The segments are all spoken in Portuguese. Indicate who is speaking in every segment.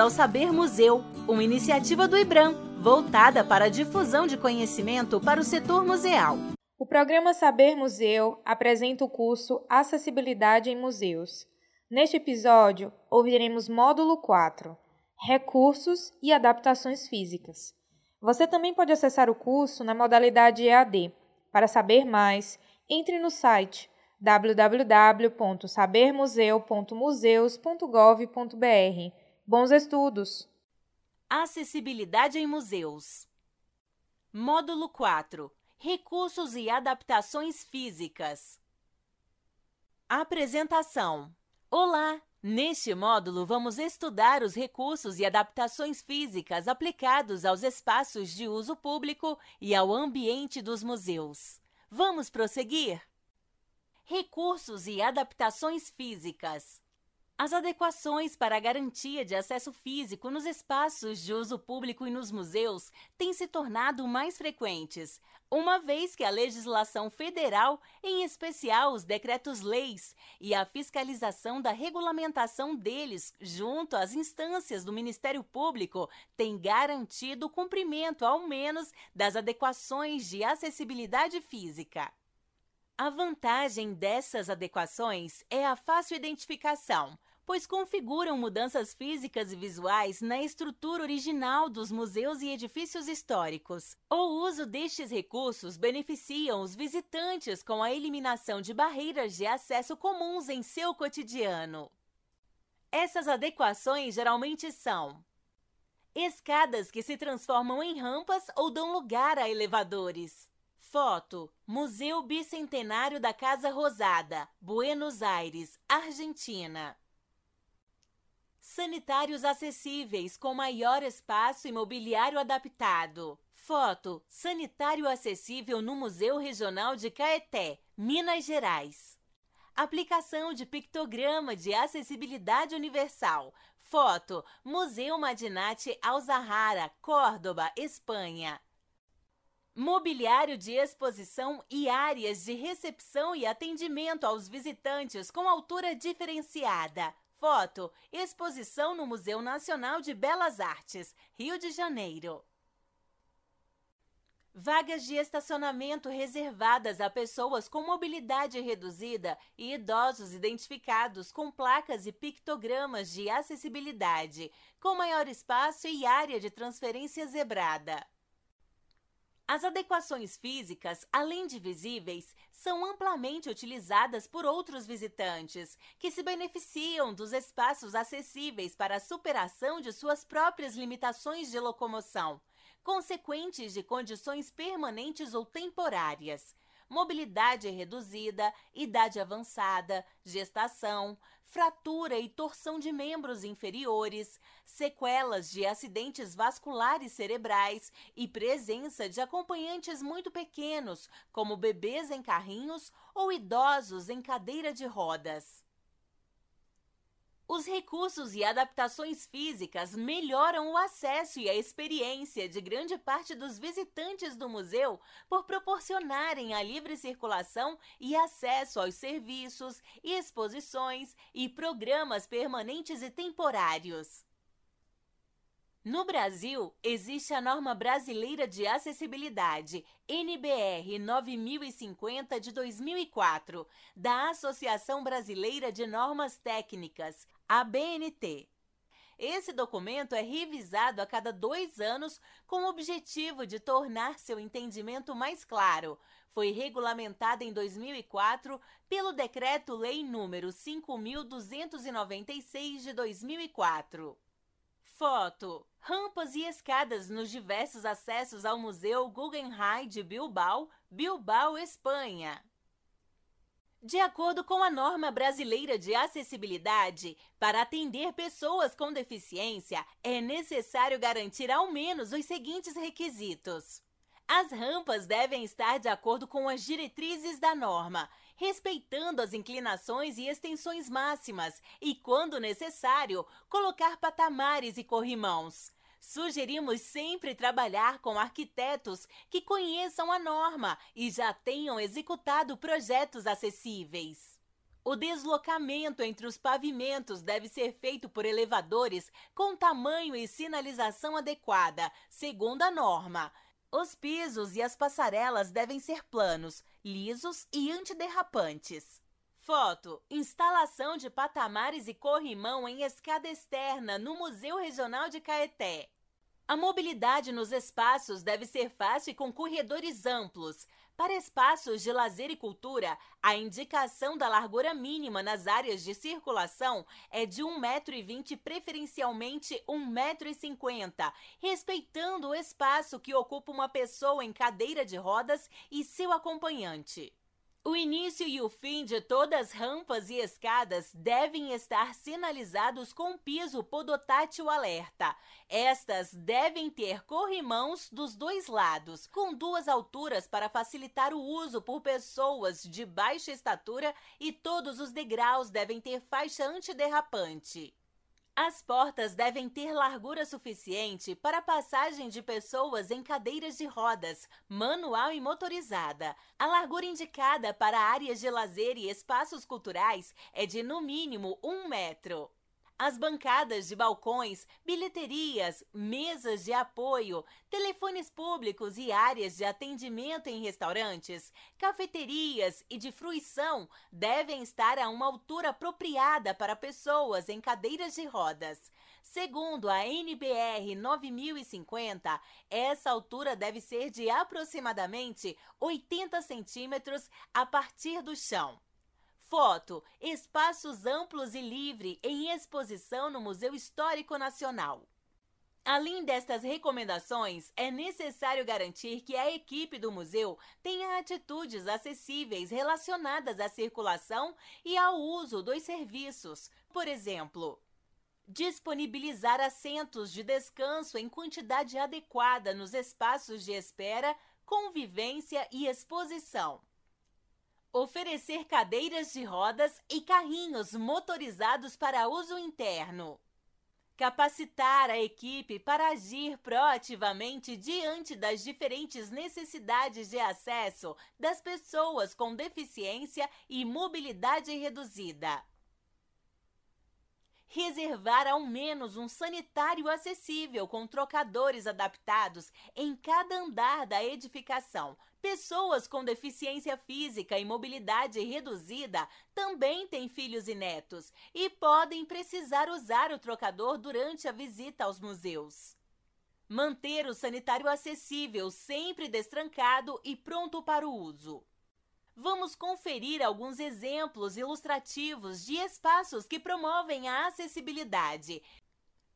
Speaker 1: ao Saber Museu, uma iniciativa do IBRAM, voltada para a difusão de conhecimento para o setor museal.
Speaker 2: O programa Saber Museu apresenta o curso Acessibilidade em Museus. Neste episódio, ouviremos módulo 4, Recursos e Adaptações Físicas. Você também pode acessar o curso na modalidade EAD. Para saber mais, entre no site www.sabermuseu.museus.gov.br. Bons estudos!
Speaker 1: Acessibilidade em museus. Módulo 4 Recursos e adaptações físicas. Apresentação: Olá! Neste módulo, vamos estudar os recursos e adaptações físicas aplicados aos espaços de uso público e ao ambiente dos museus. Vamos prosseguir? Recursos e adaptações físicas. As adequações para a garantia de acesso físico nos espaços de uso público e nos museus têm se tornado mais frequentes, uma vez que a legislação federal, em especial os decretos-leis, e a fiscalização da regulamentação deles junto às instâncias do Ministério Público têm garantido o cumprimento, ao menos, das adequações de acessibilidade física. A vantagem dessas adequações é a fácil identificação pois configuram mudanças físicas e visuais na estrutura original dos museus e edifícios históricos. O uso destes recursos beneficiam os visitantes com a eliminação de barreiras de acesso comuns em seu cotidiano. Essas adequações geralmente são escadas que se transformam em rampas ou dão lugar a elevadores. Foto: Museu Bicentenário da Casa Rosada, Buenos Aires, Argentina. Sanitários acessíveis com maior espaço e mobiliário adaptado. Foto: Sanitário acessível no Museu Regional de Caeté, Minas Gerais. Aplicação de pictograma de acessibilidade universal. Foto: Museu Madinati Al-Zahara, Córdoba, Espanha. Mobiliário de exposição e áreas de recepção e atendimento aos visitantes com altura diferenciada. Foto: exposição no Museu Nacional de Belas Artes, Rio de Janeiro. Vagas de estacionamento reservadas a pessoas com mobilidade reduzida e idosos identificados com placas e pictogramas de acessibilidade, com maior espaço e área de transferência zebrada. As adequações físicas, além de visíveis, são amplamente utilizadas por outros visitantes, que se beneficiam dos espaços acessíveis para a superação de suas próprias limitações de locomoção, consequentes de condições permanentes ou temporárias. Mobilidade reduzida, idade avançada, gestação, fratura e torção de membros inferiores, sequelas de acidentes vasculares cerebrais e presença de acompanhantes muito pequenos, como bebês em carrinhos ou idosos em cadeira de rodas. Os recursos e adaptações físicas melhoram o acesso e a experiência de grande parte dos visitantes do museu por proporcionarem a livre circulação e acesso aos serviços, exposições e programas permanentes e temporários. No Brasil, existe a Norma Brasileira de Acessibilidade, NBR 9050 de 2004, da Associação Brasileira de Normas Técnicas, ABNT. Esse documento é revisado a cada dois anos com o objetivo de tornar seu entendimento mais claro. Foi regulamentada em 2004 pelo Decreto-Lei número 5.296 de 2004. Foto: Rampas e escadas nos diversos acessos ao Museu Guggenheim de Bilbao, Bilbao, Espanha. De acordo com a norma brasileira de acessibilidade, para atender pessoas com deficiência, é necessário garantir ao menos os seguintes requisitos. As rampas devem estar de acordo com as diretrizes da norma, respeitando as inclinações e extensões máximas e, quando necessário, colocar patamares e corrimãos. Sugerimos sempre trabalhar com arquitetos que conheçam a norma e já tenham executado projetos acessíveis. O deslocamento entre os pavimentos deve ser feito por elevadores com tamanho e sinalização adequada, segundo a norma. Os pisos e as passarelas devem ser planos, lisos e antiderrapantes. Foto: instalação de patamares e corrimão em escada externa no Museu Regional de Caeté. A mobilidade nos espaços deve ser fácil e com corredores amplos. Para espaços de lazer e cultura, a indicação da largura mínima nas áreas de circulação é de 1,20m, preferencialmente 1,50m, respeitando o espaço que ocupa uma pessoa em cadeira de rodas e seu acompanhante. O início e o fim de todas as rampas e escadas devem estar sinalizados com piso podotátil alerta. Estas devem ter corrimãos dos dois lados, com duas alturas para facilitar o uso por pessoas de baixa estatura e todos os degraus devem ter faixa antiderrapante. As portas devem ter largura suficiente para a passagem de pessoas em cadeiras de rodas, manual e motorizada. A largura indicada para áreas de lazer e espaços culturais é de no mínimo um metro. As bancadas de balcões, bilheterias, mesas de apoio, telefones públicos e áreas de atendimento em restaurantes, cafeterias e de fruição devem estar a uma altura apropriada para pessoas em cadeiras de rodas. Segundo a NBR 9050, essa altura deve ser de aproximadamente 80 centímetros a partir do chão. Foto: espaços amplos e livre em exposição no Museu Histórico Nacional. Além destas recomendações, é necessário garantir que a equipe do museu tenha atitudes acessíveis relacionadas à circulação e ao uso dos serviços. Por exemplo, disponibilizar assentos de descanso em quantidade adequada nos espaços de espera, convivência e exposição Oferecer cadeiras de rodas e carrinhos motorizados para uso interno. Capacitar a equipe para agir proativamente diante das diferentes necessidades de acesso das pessoas com deficiência e mobilidade reduzida reservar ao menos um sanitário acessível com trocadores adaptados em cada andar da edificação. Pessoas com deficiência física e mobilidade reduzida também têm filhos e netos e podem precisar usar o trocador durante a visita aos museus. Manter o sanitário acessível, sempre destrancado e pronto para o uso vamos conferir alguns exemplos ilustrativos de espaços que promovem a acessibilidade.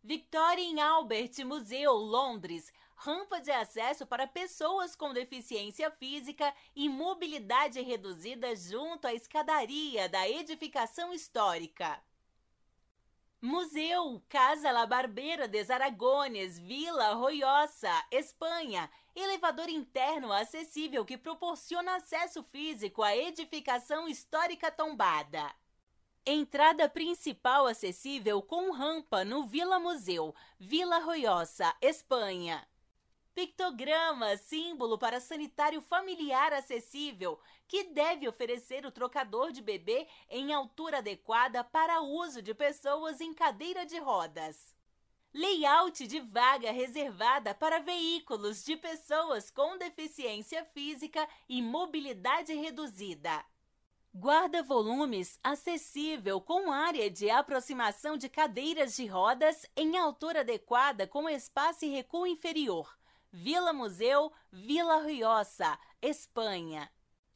Speaker 1: Victoria Albert Museu, Londres, rampa de acesso para pessoas com deficiência física e mobilidade reduzida junto à escadaria da edificação histórica. Museu Casa La Barbera des Aragones, Vila Roiosa, Espanha. Elevador interno acessível que proporciona acesso físico à edificação histórica tombada. Entrada principal acessível com rampa no Vila Museu, Vila Roiosa, Espanha. Pictograma, símbolo para sanitário familiar acessível, que deve oferecer o trocador de bebê em altura adequada para uso de pessoas em cadeira de rodas. Layout de vaga reservada para veículos de pessoas com deficiência física e mobilidade reduzida. Guarda-volumes acessível com área de aproximação de cadeiras de rodas em altura adequada com espaço e recuo inferior Vila Museu, Vila Riosa, Espanha.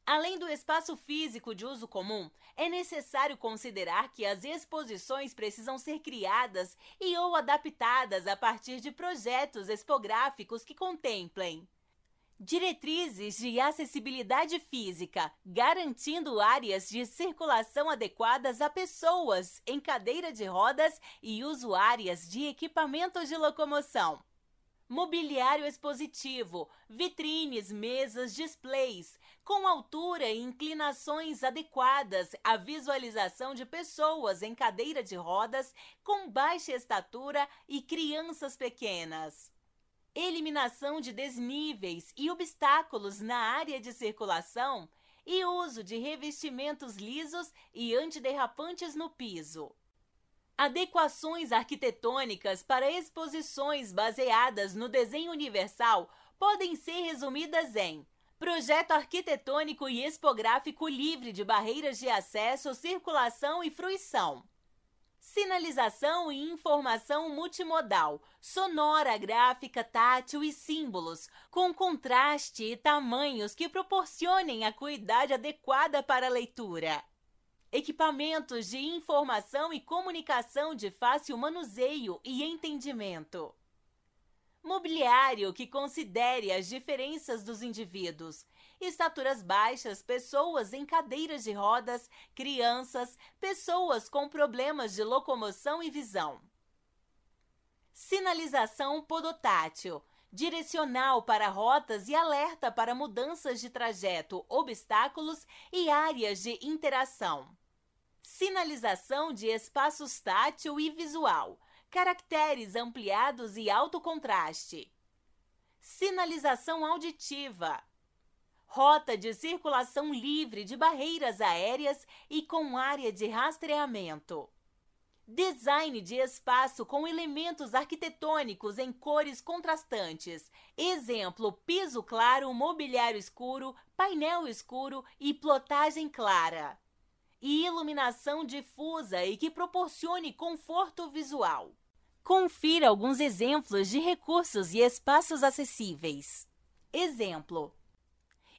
Speaker 1: Além do espaço físico de uso comum, é necessário considerar que as exposições precisam ser criadas e ou adaptadas a partir de projetos expográficos que contemplem diretrizes de acessibilidade física, garantindo áreas de circulação adequadas a pessoas em cadeira de rodas e usuárias de equipamentos de locomoção mobiliário expositivo, vitrines, mesas, displays, com altura e inclinações adequadas à visualização de pessoas em cadeira de rodas, com baixa estatura e crianças pequenas. Eliminação de desníveis e obstáculos na área de circulação e uso de revestimentos lisos e antiderrapantes no piso. Adequações arquitetônicas para exposições baseadas no desenho universal podem ser resumidas em projeto arquitetônico e expográfico livre de barreiras de acesso, circulação e fruição. Sinalização e informação multimodal, sonora, gráfica, tátil e símbolos, com contraste e tamanhos que proporcionem a cuidade adequada para a leitura. Equipamentos de informação e comunicação de fácil manuseio e entendimento. Mobiliário que considere as diferenças dos indivíduos. Estaturas baixas, pessoas em cadeiras de rodas, crianças, pessoas com problemas de locomoção e visão. Sinalização podotátil direcional para rotas e alerta para mudanças de trajeto, obstáculos e áreas de interação. Sinalização de espaços tátil e visual, caracteres ampliados e alto contraste. Sinalização auditiva. Rota de circulação livre de barreiras aéreas e com área de rastreamento. Design de espaço com elementos arquitetônicos em cores contrastantes. Exemplo: piso claro, mobiliário escuro, painel escuro e plotagem clara e iluminação difusa e que proporcione conforto visual. Confira alguns exemplos de recursos e espaços acessíveis. Exemplo: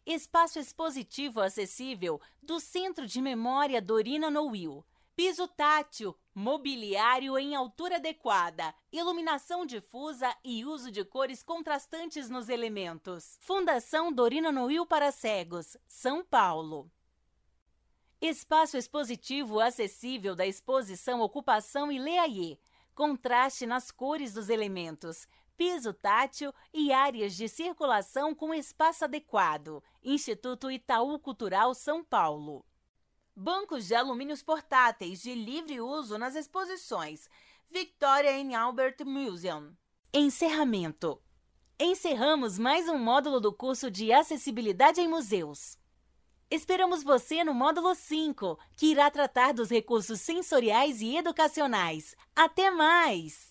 Speaker 1: Espaço expositivo acessível do Centro de Memória Dorina Nowil. Piso tátil, mobiliário em altura adequada, iluminação difusa e uso de cores contrastantes nos elementos. Fundação Dorina Nowil para Cegos, São Paulo. Espaço expositivo acessível da exposição Ocupação e Leaie. Contraste nas cores dos elementos. Piso tátil e áreas de circulação com espaço adequado. Instituto Itaú Cultural São Paulo. Bancos de alumínios portáteis de livre uso nas exposições. Victoria and Albert Museum. Encerramento. Encerramos mais um módulo do curso de Acessibilidade em Museus. Esperamos você no módulo 5, que irá tratar dos recursos sensoriais e educacionais. Até mais!